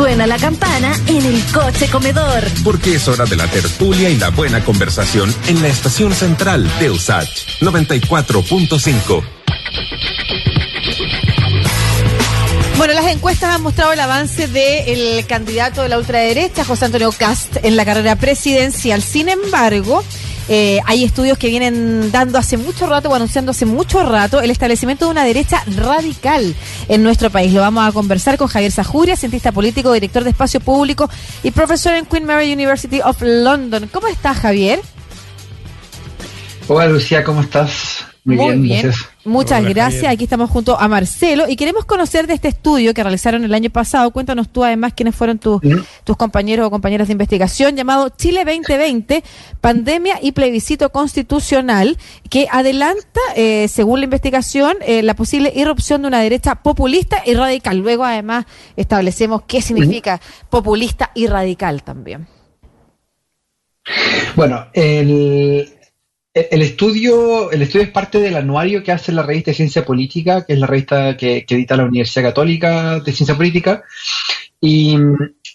Suena la campana en el coche comedor. Porque es hora de la tertulia y la buena conversación en la estación central de USACH 94.5. Bueno, las encuestas han mostrado el avance del candidato de la ultraderecha, José Antonio Cast, en la carrera presidencial. Sin embargo, eh, hay estudios que vienen dando hace mucho rato o anunciando hace mucho rato el establecimiento de una derecha radical en nuestro país. Lo vamos a conversar con Javier Sajuria, cientista político, director de espacio público y profesor en Queen Mary University of London. ¿Cómo estás, Javier? Hola, Lucía, ¿cómo estás? Muy, bien, Muchas gracias. Aquí estamos junto a Marcelo y queremos conocer de este estudio que realizaron el año pasado. Cuéntanos tú además quiénes fueron tus compañeros o compañeras de investigación llamado Chile 2020, Pandemia y Plebiscito Constitucional, que adelanta, eh, según la investigación, eh, la posible irrupción de una derecha populista y radical. Luego además establecemos qué significa populista y radical también. Bueno, el, el estudio, el estudio es parte del anuario que hace la revista de Ciencia Política, que es la revista que, edita la Universidad Católica de Ciencia Política, y,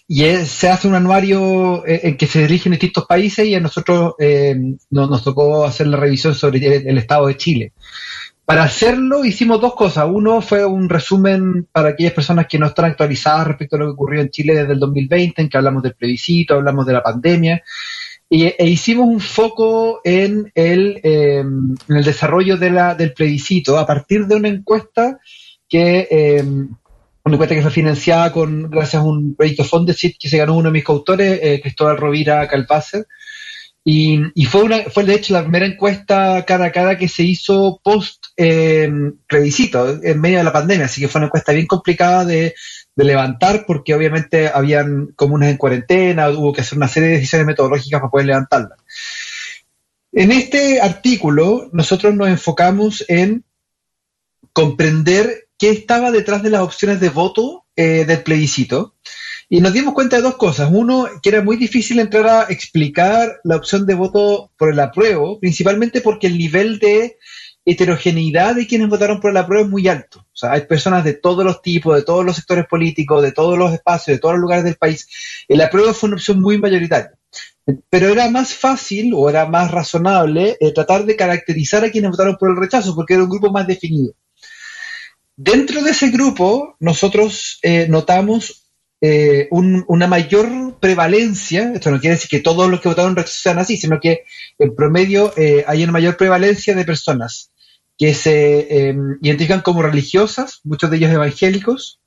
se hace un anuario eh, en que se dirigen distintos países y a nosotros eh, nos, tocó hacer la revisión sobre el, Estado de Chile. Para hacerlo hicimos dos cosas. Uno fue un resumen para aquellas personas que no están actualizadas respecto a lo que ocurrió en Chile desde el 2020, en que hablamos del plebiscito, hablamos de la pandemia y, e hicimos un foco en el, em, en el desarrollo de la, del plebiscito a partir de una encuesta que em, una encuesta que fue financiada con gracias a un proyecto Fondesit que se ganó uno de mis coautores, eh, Cristóbal Rovira Calpácer. Y, y, fue, una, fue de hecho la primera encuesta cara a cara que se hizo post eh, plebiscito, en medio de la pandemia, así que fue una encuesta bien complicada de, de levantar porque obviamente habían comunas en cuarentena, hubo que hacer una serie de decisiones metodológicas para poder levantarlas. En este artículo nosotros nos enfocamos en comprender qué estaba detrás de las opciones de voto eh, del plebiscito y nos dimos cuenta de dos cosas. Uno, que era muy difícil entrar a explicar la opción de voto por el apruebo, principalmente porque el nivel de heterogeneidad de quienes votaron por el apruebo es muy alto. O sea, hay personas de todos los tipos, de todos los sectores políticos, de todos los espacios, de todos los lugares del país. El apruebo fue una opción muy mayoritaria. Pero era más fácil o era más razonable eh, tratar de caracterizar a quienes votaron por el rechazo, porque era un grupo más definido. Dentro de ese grupo, nosotros eh, notamos eh, una mayor prevalencia, esto no quiere decir que todos los que votaron rechazo sean así, sino que en promedio hay una mayor prevalencia de personas que se em, identifican como religiosas, muchos de ellos evangélicos,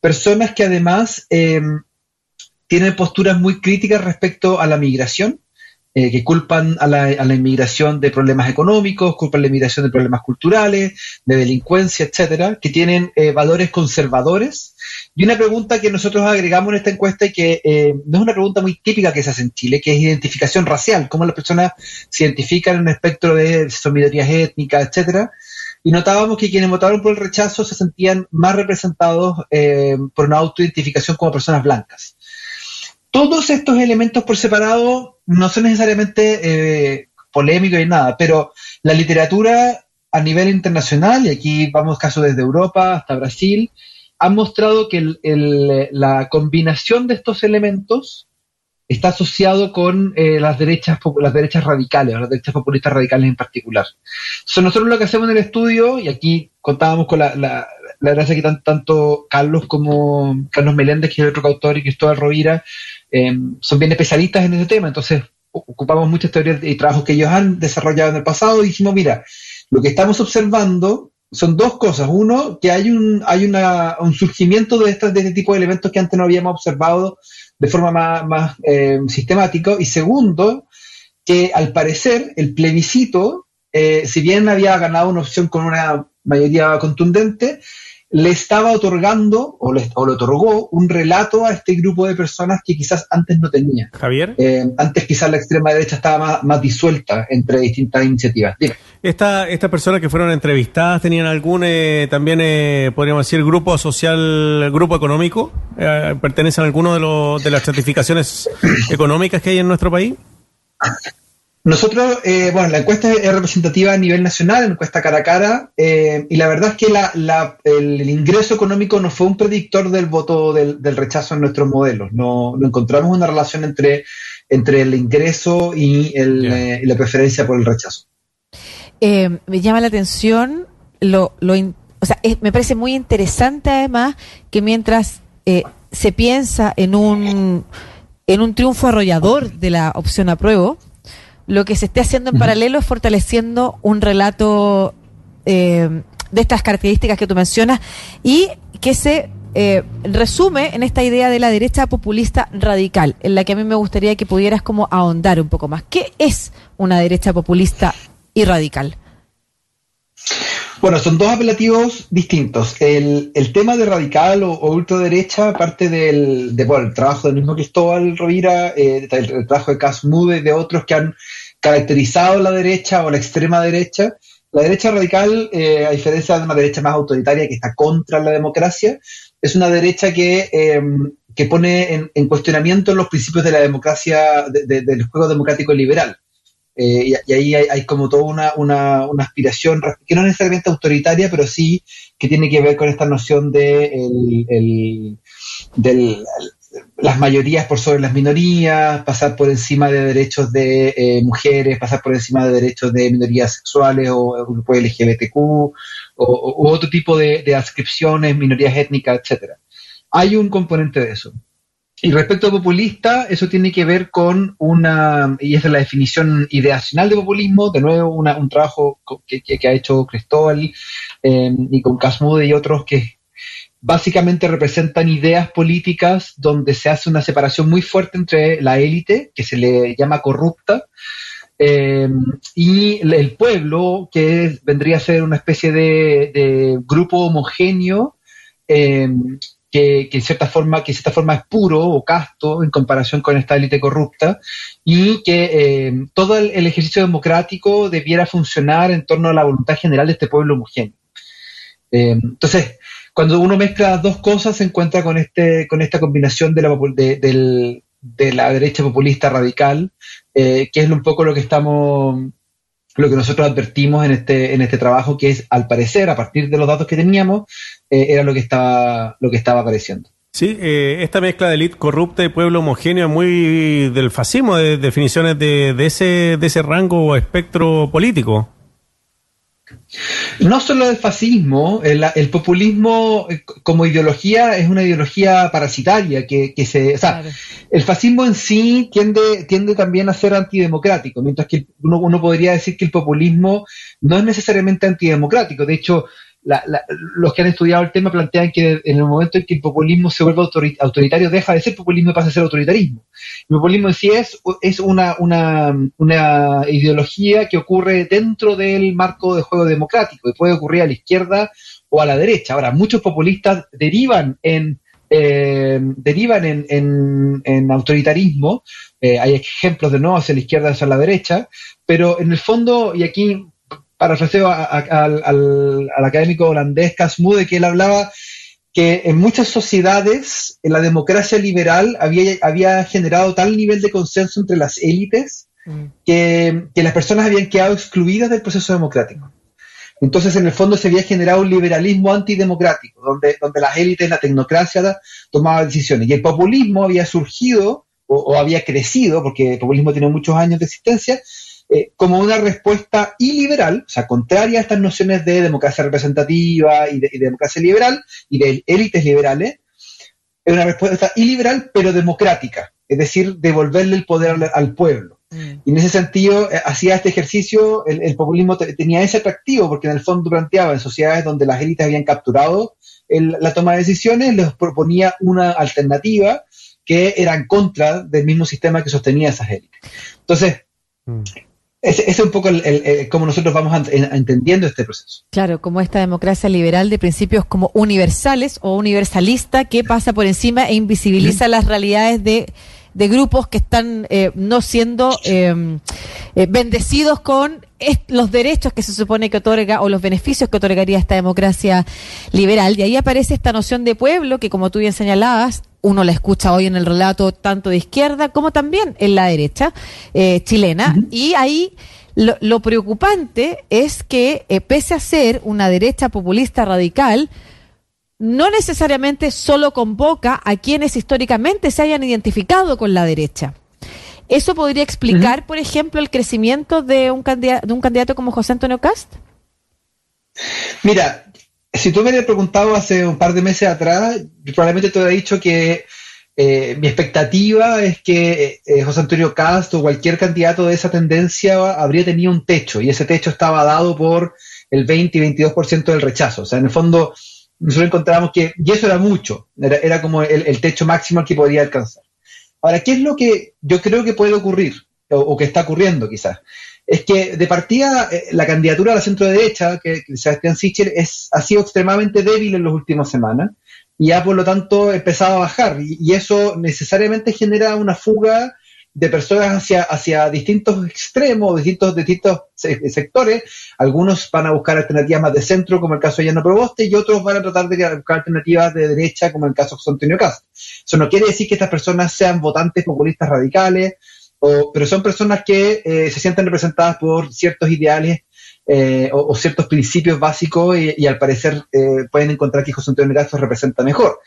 personas que además em, tienen posturas muy críticas respecto a la migración, eh, que culpan a la, a la, inmigración de problemas económicos, culpan a la inmigración de problemas culturales, de delincuencia, etcétera, que tienen eh, valores conservadores. Y una pregunta que nosotros agregamos en esta encuesta y que eh, no es una pregunta muy típica que se hace en Chile, que es identificación racial, cómo las personas se identifican en un espectro de minorías étnicas, etcétera. Y notábamos que quienes votaron por el rechazo se sentían más representados por una autoidentificación como personas blancas. Todos estos elementos por separado no son necesariamente eh, polémicos y nada, pero la literatura a nivel internacional, y aquí vamos casos desde Europa hasta Brasil, ha mostrado que la combinación de estos elementos está asociado con eh, las derechas las derechas radicales, las derechas populistas radicales en particular. Entonces nosotros lo que hacemos en el estudio, y aquí contábamos con la, la, la gracia que tanto Carlos como Carlos Meléndez, que es otro autor, y Cristóbal Rovira, eh, son bien especialistas en ese tema, entonces ocupamos muchas teorías y trabajos que ellos han desarrollado en el pasado y dijimos, mira, lo que estamos observando son dos cosas. Uno, que hay un, hay una, un surgimiento de, estas, de este tipo de elementos que antes no habíamos observado de forma más, más eh, sistemática. Y segundo, que al parecer el plebiscito, eh, si bien había ganado una opción con una mayoría contundente, le estaba otorgando o le, otorgó un relato a este grupo de personas que quizás antes no tenía. Javier. Eh, antes quizás la extrema derecha estaba más, disuelta entre distintas iniciativas. Esta, ¿Estas personas que fueron entrevistadas tenían algún, eh, también, eh, podríamos decir, grupo social, grupo económico? ¿Pertenecen a alguno de, los, de las certificaciones económicas que hay en nuestro país? Nosotros, eh, bueno, la encuesta es representativa a nivel nacional, encuesta cara a cara, eh, y la verdad es que la, el, ingreso económico no fue un predictor del voto del, rechazo en nuestros modelos. No, encontramos una relación entre, entre el ingreso y, eh, la preferencia por el rechazo. me llama la atención lo, lo o sea, me parece muy interesante además que mientras se piensa en un en un triunfo arrollador de la opción apruebo, lo que se esté haciendo en paralelo es fortaleciendo un relato eh, de estas características que tú mencionas y que se eh, resume en esta idea de la derecha populista radical, en la que a mí me gustaría que pudieras como ahondar un poco más. ¿Qué es una derecha populista y radical? Bueno, son dos apelativos distintos. El, tema de radical o, ultraderecha parte del trabajo del mismo Cristóbal Rovira, eh, el, trabajo de Casmude y de otros que han caracterizado la derecha o la extrema derecha. La derecha radical, eh, a diferencia de una derecha más autoritaria que está contra la democracia, es una derecha que, em, que pone en, cuestionamiento los principios de la democracia, del juego democrático liberal. Eh, y, ahí hay, como toda una, una, una, aspiración, que no es necesariamente autoritaria, pero sí que tiene que ver con esta noción de el, del, las mayorías por sobre las minorías, pasar por encima de derechos de eh, mujeres, pasar por encima de derechos de minorías sexuales o, grupos LGBTQ o, otro tipo de, adscripciones, minorías étnicas, etcétera. Hay un componente de eso. Y respecto a populista, eso tiene que ver con una, y esa es la definición ideacional de populismo, de nuevo un trabajo que, ha hecho Cristóbal eh, y con Casmude y otros que básicamente representan ideas políticas donde se hace una separación muy fuerte entre la élite, que se le llama corrupta, eh, y el pueblo, que vendría a ser una especie de, grupo homogéneo, eh, que, que, cierta forma, que cierta forma es puro o casto en comparación con esta élite corrupta, y que eh, todo el, ejercicio democrático debiera funcionar en torno a la voluntad general de este pueblo homogéneo. entonces, cuando uno mezcla dos cosas se encuentra con este con esta combinación de la, de, la derecha populista radical, eh, que es un poco lo que estamos lo que nosotros advertimos en este en este trabajo, que es al parecer a partir de los datos que teníamos eh, era lo que estaba lo que estaba apareciendo. Sí, eh, esta mezcla de élite corrupta y pueblo homogéneo es muy del fascismo, de definiciones de, de, ese, de ese rango o espectro político. No solo el fascismo, el, populismo eh, como ideología es una ideología parasitaria que, se, o sea, el fascismo en sí tiende, tiende también a ser antidemocrático, mientras que uno, uno podría decir que el populismo no es necesariamente antidemocrático. De hecho, los que han estudiado el tema plantean que en el momento en que el populismo se vuelve autoritario, deja de ser populismo y pasa a ser autoritarismo. El populismo en sí es, es una, una, una ideología que ocurre dentro del marco de juego democrático y puede ocurrir a la izquierda o a la derecha. Ahora, muchos populistas derivan en eh, derivan en, en, autoritarismo. Eh, hay ejemplos de no hacia la izquierda hacia la derecha, pero en el fondo, y aquí para a, al, académico holandés Casmude, que él hablaba que en muchas sociedades la democracia liberal había, había generado tal nivel de consenso entre las élites mm. que, las personas habían quedado excluidas del proceso democrático. Entonces, en el fondo, se había generado un liberalismo antidemocrático, donde, donde las élites, la tecnocracia tomaban decisiones. Y el populismo había surgido o, o había crecido, porque el populismo tiene muchos años de existencia, eh, como una respuesta iliberal, o sea, contraria a estas nociones de democracia representativa y de, democracia liberal y de élites liberales, es una respuesta iliberal pero democrática, es decir, devolverle el poder al, pueblo. Mm. Y en ese sentido, eh, hacía este ejercicio, el, populismo tenía ese atractivo, porque en el fondo planteaba en sociedades donde las élites habían capturado la toma de decisiones, les proponía una alternativa que era en contra del mismo sistema que sostenía esas élites. Entonces, mm. Ese, es un poco el, cómo nosotros vamos entendiendo este proceso. Claro, como esta democracia liberal de principios como universales o universalista que pasa por encima e invisibiliza las realidades de de grupos que están eh, no siendo eh, eh, bendecidos con los derechos que se supone que otorga o los beneficios que otorgaría esta democracia liberal. Y ahí aparece esta noción de pueblo que, como tú bien señalabas, uno la escucha hoy en el relato tanto de izquierda como también en la derecha chilena. Y ahí lo, preocupante es que, pese a ser una derecha populista radical, no necesariamente solo convoca a quienes históricamente se hayan identificado con la derecha. ¿Eso podría explicar, por ejemplo, el crecimiento de un, candidato, de un candidato como José Antonio Cast? Mira, si tú me hubieras preguntado hace un par de meses atrás, probablemente te hubiera dicho que eh, mi expectativa es que eh, José Antonio Cast o cualquier candidato de esa tendencia habría tenido un techo y ese techo estaba dado por el 20 y 22% del rechazo. O sea, en el fondo, nosotros encontramos que, y eso era mucho, era, como el, techo máximo al que podía alcanzar. Ahora, ¿qué es lo que yo creo que puede ocurrir, o, que está ocurriendo quizás? Es que de partida eh, la candidatura a la centro derecha, que, que Sebastián Sichel, es, ha sido extremadamente débil en las últimas semanas y ha por lo tanto empezado a bajar y eso necesariamente genera una fuga de personas hacia, hacia distintos extremos, distintos, distintos sectores. Algunos van a buscar alternativas más de centro, como el caso de Llano Proboste, y otros van a tratar de buscar alternativas de derecha, como el caso de Antonio Castro. Eso no quiere decir que estas personas sean votantes populistas radicales, o, pero son personas que eh, se sienten representadas por ciertos ideales eh, o, ciertos principios básicos y, al parecer eh, pueden encontrar que José Antonio Castro representa mejor.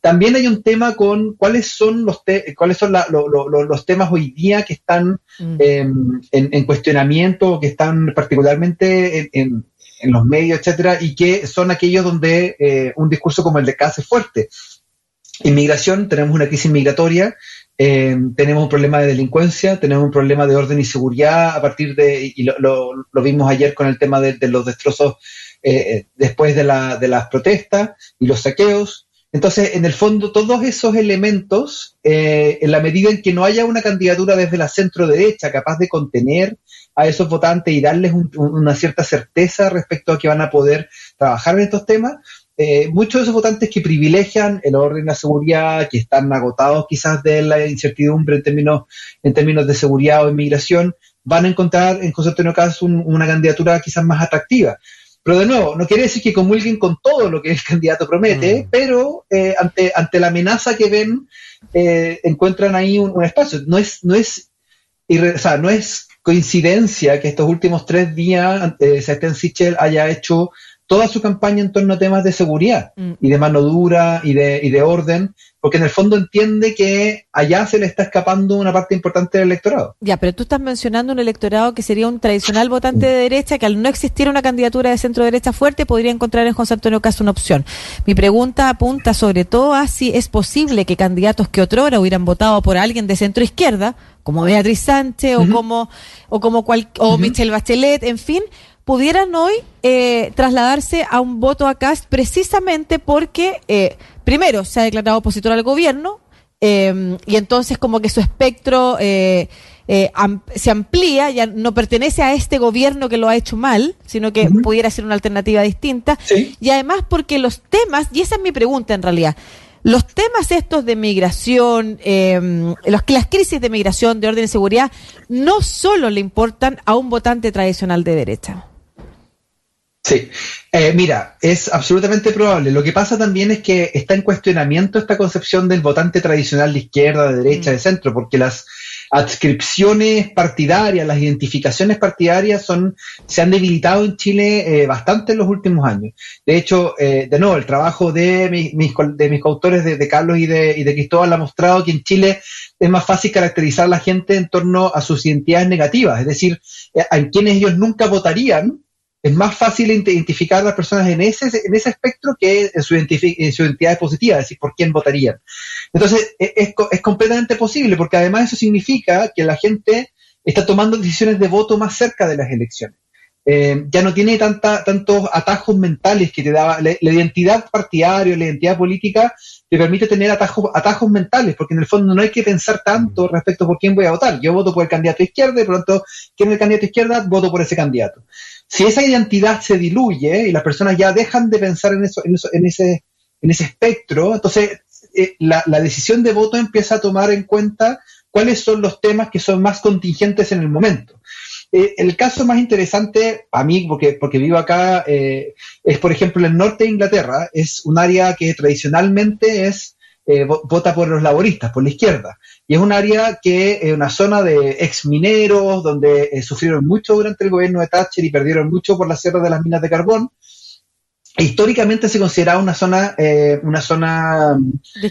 También hay un tema con cuáles son los cuáles son los temas hoy día que están mm. em, en, cuestionamiento, que están particularmente en, los medios, etcétera, y que son aquellos donde eh, un discurso como el de Casa es fuerte. Inmigración, tenemos una crisis migratoria, em, tenemos un problema de delincuencia, tenemos un problema de orden y seguridad a partir de, y lo, vimos ayer con el tema de, los destrozos eh, eh, después de, la, de las protestas y los saqueos. Entonces, en el fondo, todos esos elementos, eh, en la medida en que no haya una candidatura desde la centro derecha capaz de contener a esos votantes y darles una cierta certeza respecto a que van a poder trabajar en estos temas, eh, muchos de esos votantes que privilegian el orden la seguridad, que están agotados quizás de la incertidumbre en términos, en términos de seguridad o inmigración, van a encontrar en José Antonio Casas una candidatura quizás más atractiva. Pero de nuevo, no quiere decir que comulguen con todo lo que el candidato promete, mm. pero eh, ante, ante la amenaza que ven, eh, encuentran ahí un, espacio. No es, no es, o sea, no es coincidencia que estos últimos tres días eh, Sebastián Sichel haya hecho toda su campaña en torno a temas de seguridad mm. y de mano dura y de, y de orden, porque en el fondo entiende que allá se le está escapando una parte importante del electorado. Ya, pero tú estás mencionando un electorado que sería un tradicional votante de derecha, que al no existir una candidatura de centro derecha fuerte, podría encontrar en José Antonio Caso una opción. Mi pregunta apunta sobre todo a si es posible que candidatos que otrora hubieran votado por alguien de centro izquierda, como Beatriz Sánchez o como o como cual, o Michelle Bachelet, en fin, pudieran hoy eh, trasladarse a un voto a Cast precisamente porque, eh, primero, se ha declarado opositor al gobierno eh, y entonces como que su espectro se amplía, ya no pertenece a este gobierno que lo ha hecho mal, sino que pudiera ser una alternativa distinta. Y además porque los temas, y esa es mi pregunta en realidad, los temas estos de migración, eh, los, las crisis de migración, de orden y seguridad, no solo le importan a un votante tradicional de derecha. Sí, eh, mira, es absolutamente probable. Lo que pasa también es que está en cuestionamiento esta concepción del votante tradicional de izquierda, de derecha, mm. de centro, porque las adscripciones partidarias, las identificaciones partidarias son, se han debilitado en Chile eh, bastante en los últimos años. De hecho, eh, de nuevo, el trabajo de mis, de mis coautores, de, Carlos y de, y de Cristóbal, ha mostrado que en Chile es más fácil caracterizar a la gente en torno a sus identidades negativas, es decir, en quienes ellos nunca votarían, es más fácil identificar a las personas en ese, en ese espectro que en su, en su identidad positiva, es decir, por quién votarían. Entonces, e, es, es, completamente posible, porque además eso significa que la gente está tomando decisiones de voto más cerca de las elecciones. Eh, ya no tiene tanta, tantos atajos mentales que te daba la, identidad partidaria, la identidad política, te permite tener atajos, atajos mentales, porque en el fondo no hay que pensar tanto respecto por quién voy a votar. Yo voto por el candidato izquierda y por lo tanto, ¿quién es el candidato izquierda? Voto por ese candidato. Si esa identidad se diluye y las personas ya dejan de pensar en eso, en, eso, en ese, en ese espectro, entonces eh, la, la, decisión de voto empieza a tomar en cuenta cuáles son los temas que son más contingentes en el momento. Eh, el caso más interesante a mí, porque, porque vivo acá, eh, es por ejemplo el norte de Inglaterra, es un área que tradicionalmente es eh, vota por los laboristas, por la izquierda. Y es un área que es una zona de ex mineros, donde eh, sufrieron mucho durante el gobierno de Thatcher y perdieron mucho por la sierra de las minas de carbón. E históricamente se consideraba una zona, eh, una zona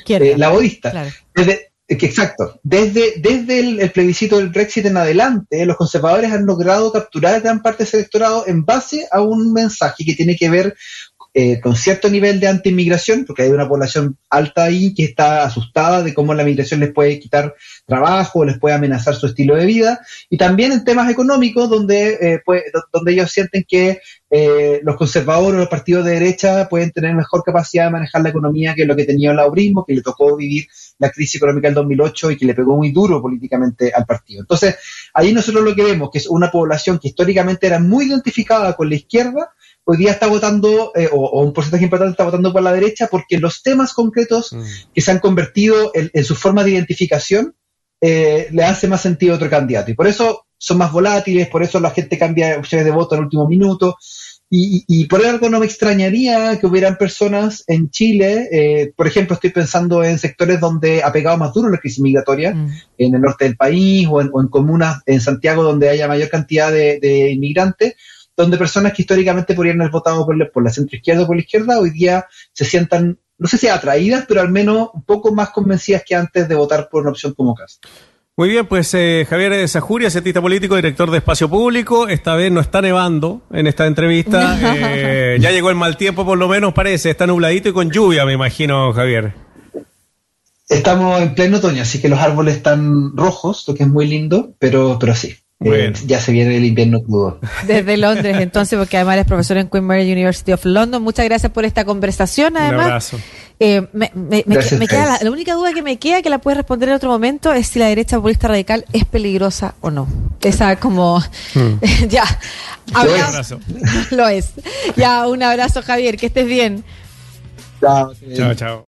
de laborista. Desde, exacto. Desde, desde el, plebiscito del Brexit en adelante, los conservadores han logrado capturar gran parte de ese electorado en base a un mensaje que tiene que ver eh, con cierto nivel de anti-inmigración, porque hay una población alta ahí que está asustada de cómo la migración les puede quitar trabajo, les puede amenazar su estilo de vida, y también en temas económicos donde, eh, donde ellos sienten que eh, los conservadores o los partidos de derecha pueden tener mejor capacidad de manejar la economía que lo que tenía el laurismo, que le tocó vivir la crisis económica del 2008 y que le pegó muy duro políticamente al partido. Entonces, ahí nosotros lo que vemos, que es una población que históricamente era muy identificada con la izquierda, hoy día está votando, eh, o, un porcentaje importante está votando por la derecha, porque los temas concretos mm. que se han convertido en, su forma de identificación eh, le hace más sentido a otro candidato. Y por eso son más volátiles, por eso la gente cambia opciones de voto en el último minuto. Y, por algo no me extrañaría que hubieran personas en Chile, eh, por ejemplo, estoy pensando en sectores donde ha pegado más duro la crisis migratoria, mm. en el norte del país o en, comunas en Santiago donde haya mayor cantidad de inmigrantes, donde personas que históricamente podrían haber votado por, por la centroizquierda o por la izquierda, hoy día se sientan, no sé si atraídas, pero al menos un poco más convencidas que antes de votar por una opción como Cas. Muy bien, pues eh, Javier Sajuria, cientista político, director de Espacio Público. Esta vez no está nevando en esta entrevista. Eh, ya llegó el mal tiempo, por lo menos parece. Está nubladito y con lluvia, me imagino, Javier. Estamos en pleno otoño, así que los árboles están rojos, lo que es muy lindo, pero, pero sí. Eh, ya se viene el invierno crudo. Desde Londres, entonces, porque además es profesor en Queen Mary University of London. Muchas gracias por esta conversación. Además, Un abrazo. Eh, me, queda la, única duda que me queda, que la puedes responder en otro momento, es si la derecha populista radical es peligrosa o no. Esa como... Hmm. ya. abrazo. Lo es. Ya, un abrazo, Javier. Que estés bien. Chao, chao. chao.